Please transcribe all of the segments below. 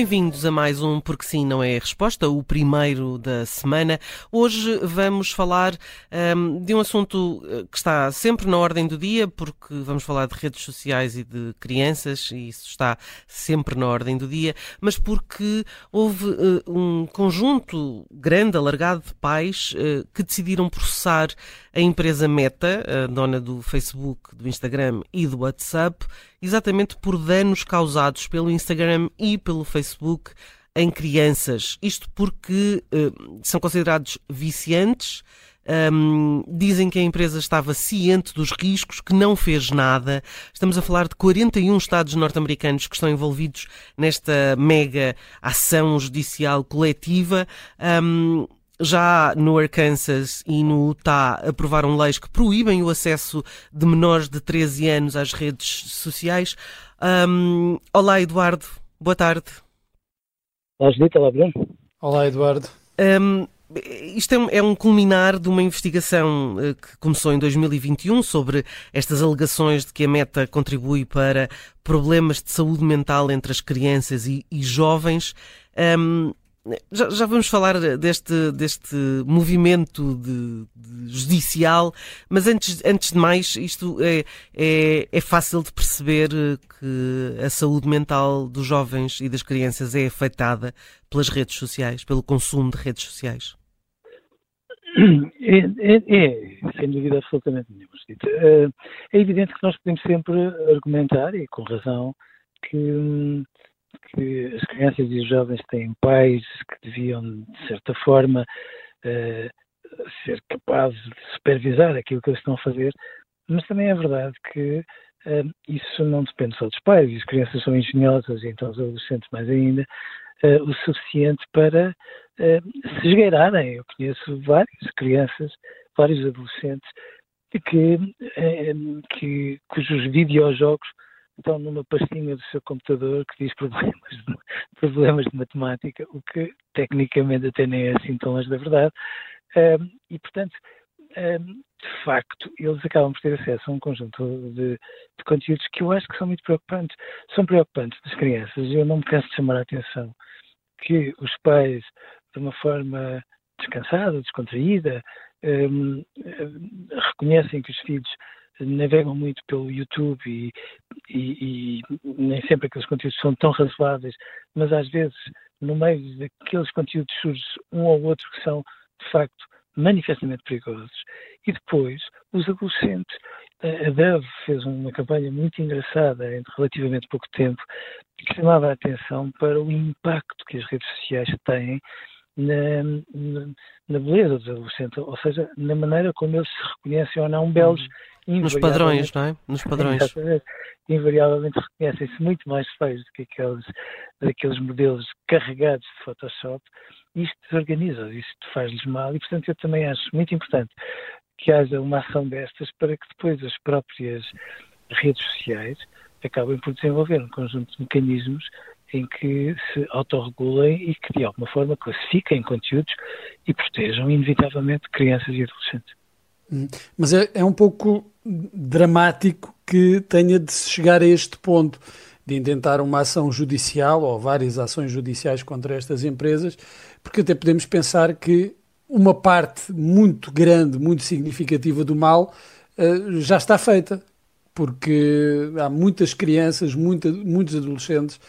Bem-vindos a mais um Porque Sim Não é a Resposta, o primeiro da semana. Hoje vamos falar um, de um assunto eh, que está sempre na ordem do dia, porque vamos falar de redes sociais e de crianças, e isso está sempre na ordem do dia, mas porque houve uh, um conjunto grande, alargado de pais uh, que decidiram processar a empresa Meta, a dona do Facebook, do Instagram e do WhatsApp, exatamente por danos causados pelo Instagram e pelo Facebook em crianças. Isto porque uh, são considerados viciantes. Um, dizem que a empresa estava ciente dos riscos, que não fez nada. Estamos a falar de 41 Estados norte-americanos que estão envolvidos nesta mega ação judicial coletiva. Um, já no Arkansas e no Utah aprovaram leis que proíbem o acesso de menores de 13 anos às redes sociais. Um, olá, Eduardo. Boa tarde. Olá, Judita. Olá, Bruno. Olá, Eduardo. Um, isto é um, é um, culminar de uma investigação uh, que começou em 2021 sobre estas alegações de que a Meta contribui para problemas de saúde mental entre as crianças e, e jovens. Um, já, já, vamos falar deste, deste movimento de, de judicial, mas antes, antes de mais, isto é, é, é, fácil de perceber que a saúde mental dos jovens e das crianças é afetada pelas redes sociais, pelo consumo de redes sociais. É, é, é sem dúvida absolutamente nenhuma. Eh, é evidente que nós podemos sempre argumentar, e com razão, que hum, que as crianças e os jovens têm pais que deviam, de certa forma, uh, ser capazes de supervisar aquilo que eles estão a fazer, mas também é verdade que uh, isso não depende só dos pais, as crianças são engenhosas, e então os adolescentes mais ainda, uh, o suficiente para se esgueirarem. Eu conheço várias crianças, vários adolescentes, que, que, cujos videojogos estão numa pastinha do seu computador que diz problemas de, problemas de matemática, o que tecnicamente até nem é assim tão longe da verdade. Um, e, portanto, um, de facto, eles acabam por ter acesso a um conjunto de, de, conteúdos que eu acho que são muito preocupantes. São preocupantes das crianças. Eu não me canso de chamar a atenção que os pais, de uma forma descansada, descontraída, um, reconhecem que os filhos navegam muito pelo YouTube e, e, e, nem sempre aqueles conteúdos são tão razoáveis, mas às vezes no meio daqueles conteúdos surge um ou outro que são de facto manifestamente perigosos. E depois, os adolescentes, a Dove fez uma campanha muito engraçada em relativamente pouco tempo, que chamava a atenção para o impacto que as redes sociais têm na, na, na beleza dos adolescentes, ou seja, na maneira como eles se reconhecem ou não belos. Nos padrões, não é? Nos padrões. invariavelmente reconhecem-se muito mais feios do que aqueles, daqueles modelos carregados de Photoshop. Isto desorganiza, isto faz-lhes mal e, portanto, eu também acho muito importante que haja uma ação destas para que depois as próprias redes sociais acabem por desenvolver um conjunto de mecanismos em que se autorregulem e que de alguma forma classifiquem conteúdos e protejam inevitavelmente crianças e adolescentes. Hum, mas é, é um pouco dramático que tenha de se chegar a este ponto de intentar uma ação judicial ou várias ações judiciais contra estas empresas, porque até podemos pensar que uma parte muito grande, muito significativa do mal uh, já está feita, porque há muitas crianças, muita, muitos adolescentes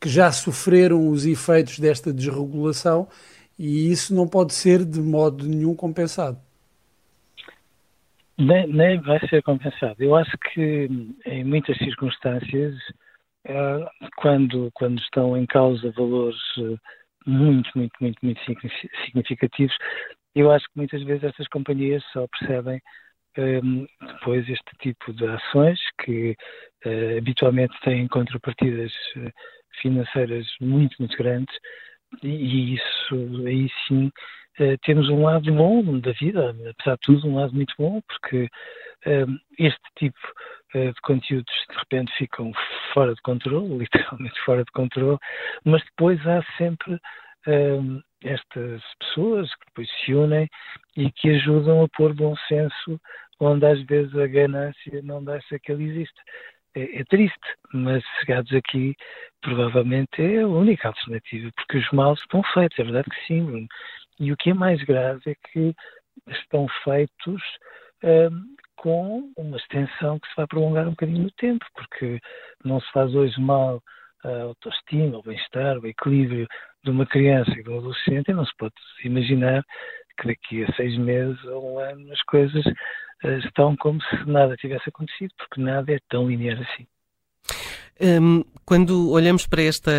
que já sofreram os efeitos desta desregulação e isso não pode ser de modo nenhum compensado. nem, nem vai ser compensado. Eu acho que em muitas circunstâncias, quando, quando estão em causa valores muito, muito, muito, muito significativos, eu acho que muitas vezes essas companhias só percebem um, depois este tipo de ações que uh, habitualmente têm contrapartidas financeiras muito, muito grandes e, isso aí sim uh, temos um lado bom da vida, apesar de tudo um lado muito bom, porque um, este tipo de conteúdos de repente ficam fora de controle, literalmente fora de controle, mas depois há sempre um, estas pessoas que depois se unem e que ajudam a pôr bom senso onde às vezes a ganância não deixa que ele existe. É, é, triste, mas chegados aqui, provavelmente é a única alternativa, porque os males estão feitos, é verdade que sim. E o que é mais grave é que estão feitos um, com uma extensão que se vai prolongar um bocadinho no tempo, porque não se faz hoje mal a autoestima, o bem-estar, o equilíbrio de uma criança e de um adolescente, e não se pode imaginar que daqui a seis meses ou um ano as coisas estão como se nada tivesse acontecido, porque nada é tão linear assim. Um, quando olhamos para esta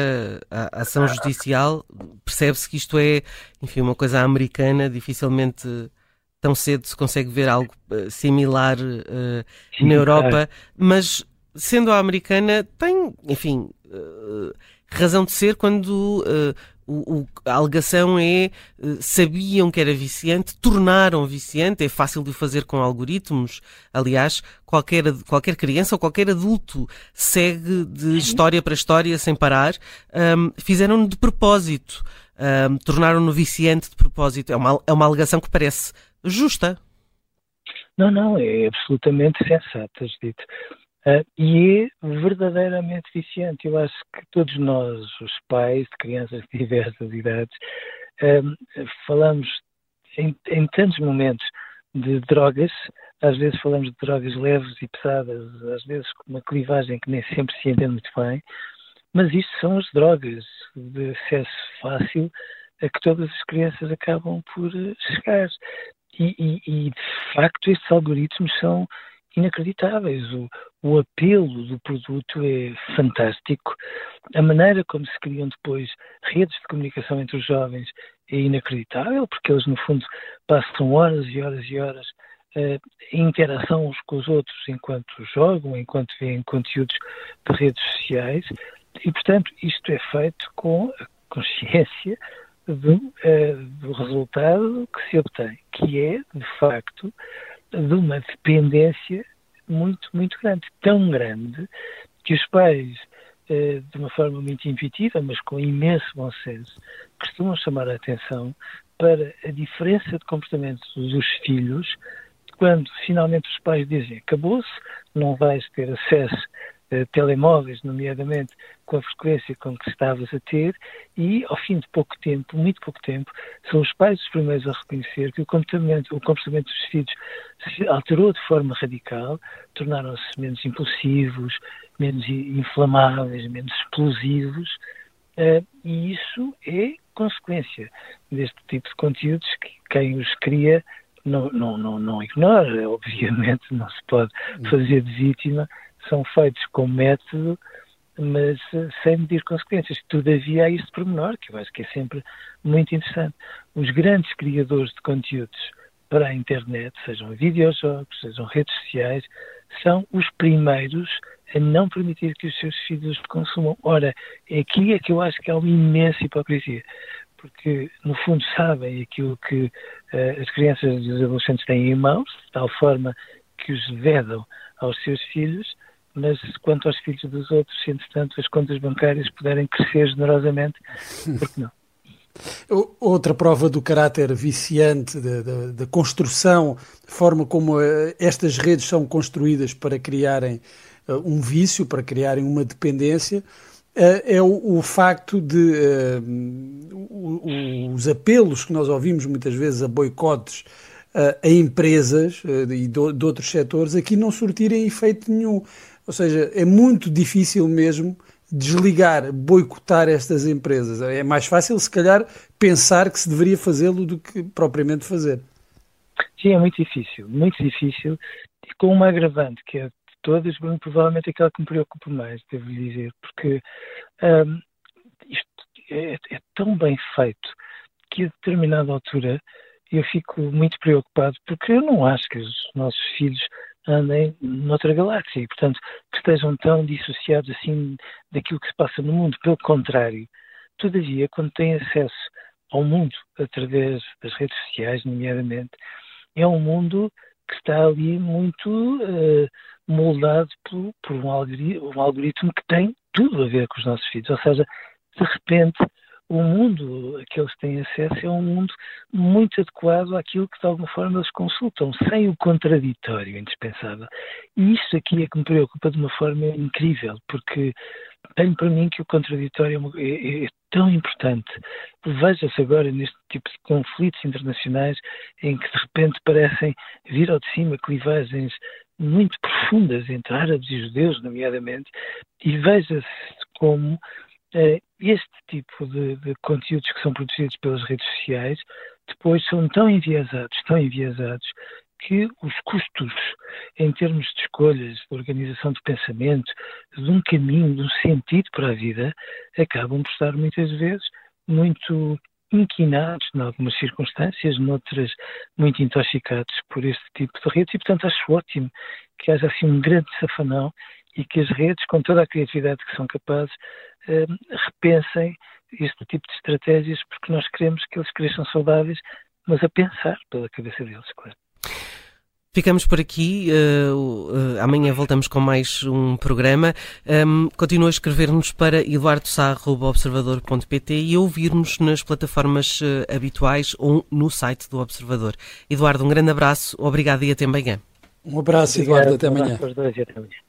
ação judicial, percebe-se que isto é, enfim, uma coisa americana, dificilmente tão cedo se consegue ver algo uh, similar uh, Sim, na Europa, é. mas sendo a americana, tem, enfim, uh, razão de ser quando uh, o, o, a alegação é uh, sabiam que era viciante, tornaram viciante, é fácil de o fazer com algoritmos. Aliás, qualquer, qualquer criança ou qualquer adulto segue de história para história sem parar. Um, Fizeram-no de propósito, um, tornaram-no viciante de propósito. É uma, é uma alegação que parece justa. Não, não, é absolutamente sensata, Judito. Uh, e é verdadeiramente viciante. Eu acho que todos nós, os pais de crianças de diversas idades, uh, falamos em, em, tantos momentos de drogas, às vezes falamos de drogas leves e pesadas, às vezes com uma clivagem que nem sempre se entende muito bem, mas isto são as drogas de acesso fácil a que todas as crianças acabam por chegar. E, e, e de facto estes algoritmos são inacreditáveis. O, o apelo do produto é fantástico. A maneira como se criam depois redes de comunicação entre os jovens é inacreditável, porque eles, no fundo, passam horas e horas e horas uh, em interação uns com os outros enquanto jogam, enquanto veem conteúdos de redes sociais. E, portanto, isto é feito com a consciência do, uh, do resultado que se obtém, que é, de facto, de uma dependência muito, muito grande. Tão grande que os pais, eh, de uma forma muito intuitiva, mas com imenso bom senso, costumam chamar a atenção para a diferença de comportamento dos filhos quando finalmente os pais dizem acabou-se, não vais ter acesso eh, telemóveis, nomeadamente com a frequência com que estavas a ter, e ao fim de pouco tempo, muito pouco tempo, são os pais os primeiros a reconhecer que o comportamento, o comportamento dos filhos se alterou de forma radical, tornaram-se menos impulsivos, menos inflamáveis, menos explosivos, uh, e isso é consequência deste tipo de conteúdos que quem os cria não, não, não, não ignora, obviamente, não se pode hum. fazer de vítima são feitos com método, mas eh, sem medir consequências. Todavia, há este pormenor, que eu acho que é sempre muito interessante. Os grandes criadores de conteúdos para a internet, sejam videojogos, sejam redes sociais, são os primeiros a não permitir que os seus filhos consumam. Ora, aqui é que eu acho que há uma imensa hipocrisia, porque no fundo sabem aquilo que uh, as crianças e os adolescentes têm em mãos, de tal forma que os vedam aos seus filhos, mas quanto aos filhos dos outros, se entretanto as contas bancárias puderem crescer generosamente, por que não? Outra prova do caráter viciante da construção, a forma como uh, estas redes são construídas para criarem uh, um vício, para criarem uma dependência, uh, é o, o, facto de os apelos que nós ouvimos muitas vezes a boicotes a empresas e de, outros setores aqui não surtirem efeito nenhum. Ou seja, é muito difícil mesmo desligar, boicotar estas empresas. É mais fácil, se calhar, pensar que se deveria fazê-lo do que propriamente fazer. Sim, é muito difícil, muito difícil, e com uma agravante, que é de todas, provavelmente aquela que me preocupa mais, devo dizer, porque um, isto é, é, tão bem feito que a determinada altura eu fico muito preocupado, porque eu não acho que os nossos filhos andem noutra galáxia e, portanto, que estejam tão dissociados assim daquilo que se passa no mundo. Pelo contrário, todavia, quando têm acesso ao mundo através das redes sociais, nomeadamente, é um mundo que está ali muito uh, moldado por, por um, algoritmo, um algoritmo que tem tudo a ver com os nossos filhos. Ou seja, de repente, o mundo a que eles têm acesso é um mundo muito adequado àquilo que de alguma forma eles consultam, sem o contraditório indispensável. E isso aqui é que me preocupa de uma forma incrível, porque tenho para mim que o contraditório é, é, é tão importante. Veja-se agora neste tipo de conflitos internacionais em que de repente parecem vir ao de cima clivagens muito profundas entre árabes e judeus, nomeadamente, e veja-se como eh, este tipo de, de, conteúdos que são produzidos pelas redes sociais depois são tão enviesados, tão enviesados, que os custos em termos de escolhas, de organização de pensamento, de um caminho, de um sentido para a vida, acabam por estar muitas vezes muito inquinados em algumas circunstâncias, noutras muito intoxicados por este tipo de redes. E, portanto, acho ótimo que haja assim um grande safanão e que as redes, com toda a criatividade que são capazes, eh, repensem este tipo de estratégias, porque nós queremos que eles cresçam saudáveis, mas a pensar pela cabeça deles, claro. Ficamos por aqui. Uh, uh, amanhã voltamos com mais um programa. Um, continua a escrever-nos para eduardosar.observador.pt e a ouvir-nos nas plataformas uh, habituais ou no site do Observador. Eduardo, um grande abraço, obrigado e até amanhã. Um abraço, Eduardo, até amanhã. Um abraço e até amanhã.